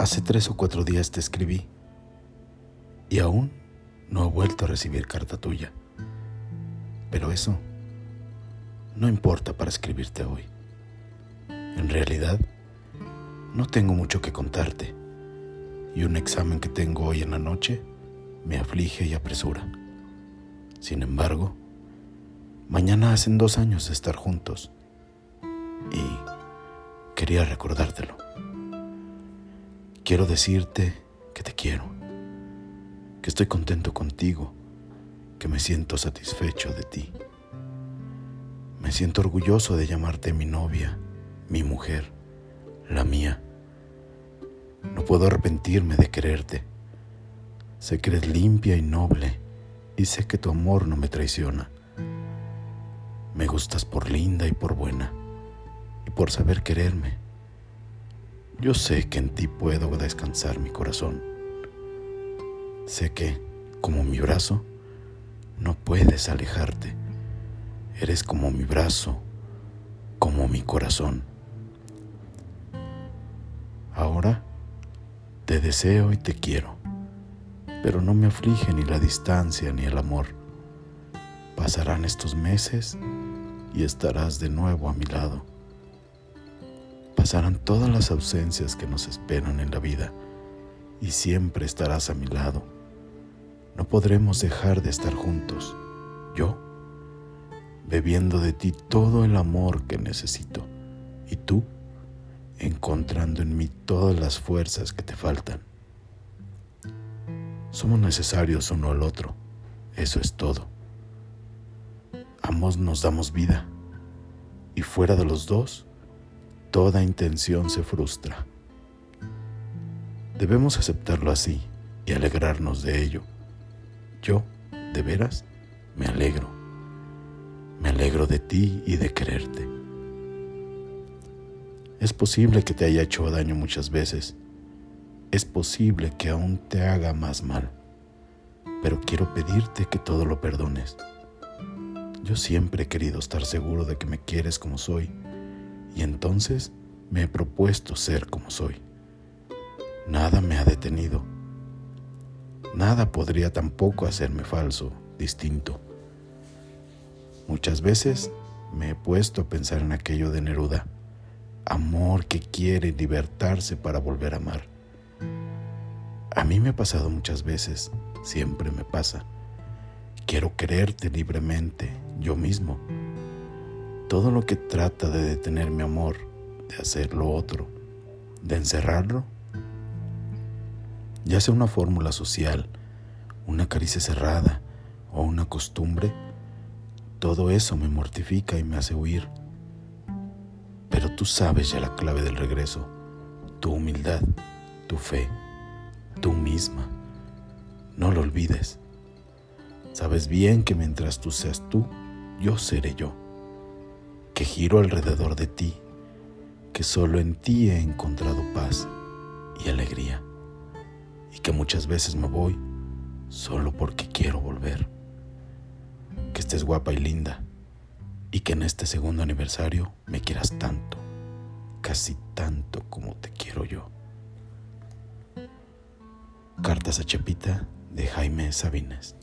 Hace tres o cuatro días te escribí y aún no he vuelto a recibir carta tuya. Pero eso no importa para escribirte hoy. En realidad, no tengo mucho que contarte y un examen que tengo hoy en la noche me aflige y apresura. Sin embargo, mañana hacen dos años de estar juntos y quería recordártelo. Quiero decirte que te quiero, que estoy contento contigo, que me siento satisfecho de ti. Me siento orgulloso de llamarte mi novia, mi mujer, la mía. No puedo arrepentirme de quererte. Sé que eres limpia y noble y sé que tu amor no me traiciona. Me gustas por linda y por buena y por saber quererme. Yo sé que en ti puedo descansar mi corazón. Sé que, como mi brazo, no puedes alejarte. Eres como mi brazo, como mi corazón. Ahora te deseo y te quiero, pero no me aflige ni la distancia ni el amor. Pasarán estos meses y estarás de nuevo a mi lado. Pasarán todas las ausencias que nos esperan en la vida y siempre estarás a mi lado. No podremos dejar de estar juntos. Yo, bebiendo de ti todo el amor que necesito, y tú, encontrando en mí todas las fuerzas que te faltan. Somos necesarios uno al otro, eso es todo. Ambos nos damos vida y fuera de los dos, toda intención se frustra. Debemos aceptarlo así y alegrarnos de ello. Yo, de veras, me alegro. Me alegro de ti y de quererte. Es posible que te haya hecho daño muchas veces. Es posible que aún te haga más mal. Pero quiero pedirte que todo lo perdones. Yo siempre he querido estar seguro de que me quieres como soy. Y entonces me he propuesto ser como soy. Nada me ha detenido. Nada podría tampoco hacerme falso, distinto. Muchas veces me he puesto a pensar en aquello de Neruda amor que quiere libertarse para volver a amar. A mí me ha pasado muchas veces, siempre me pasa. Quiero quererte libremente, yo mismo. Todo lo que trata de detener mi amor, de hacer lo otro, de encerrarlo, ya sea una fórmula social, una caricia cerrada o una costumbre, todo eso me mortifica y me hace huir pero tú sabes ya la clave del regreso, tu humildad, tu fe, tú misma. No lo olvides. Sabes bien que mientras tú seas tú, yo seré yo, giro alrededor de ti, que solo en ti he encontrado paz y alegría, y que muchas veces me voy solo porque quiero volver. Que estés guapa y linda y que en este segundo aniversario me quieras tanto, casi tanto como te quiero yo. Cartas a Chepita de Jaime Sabines.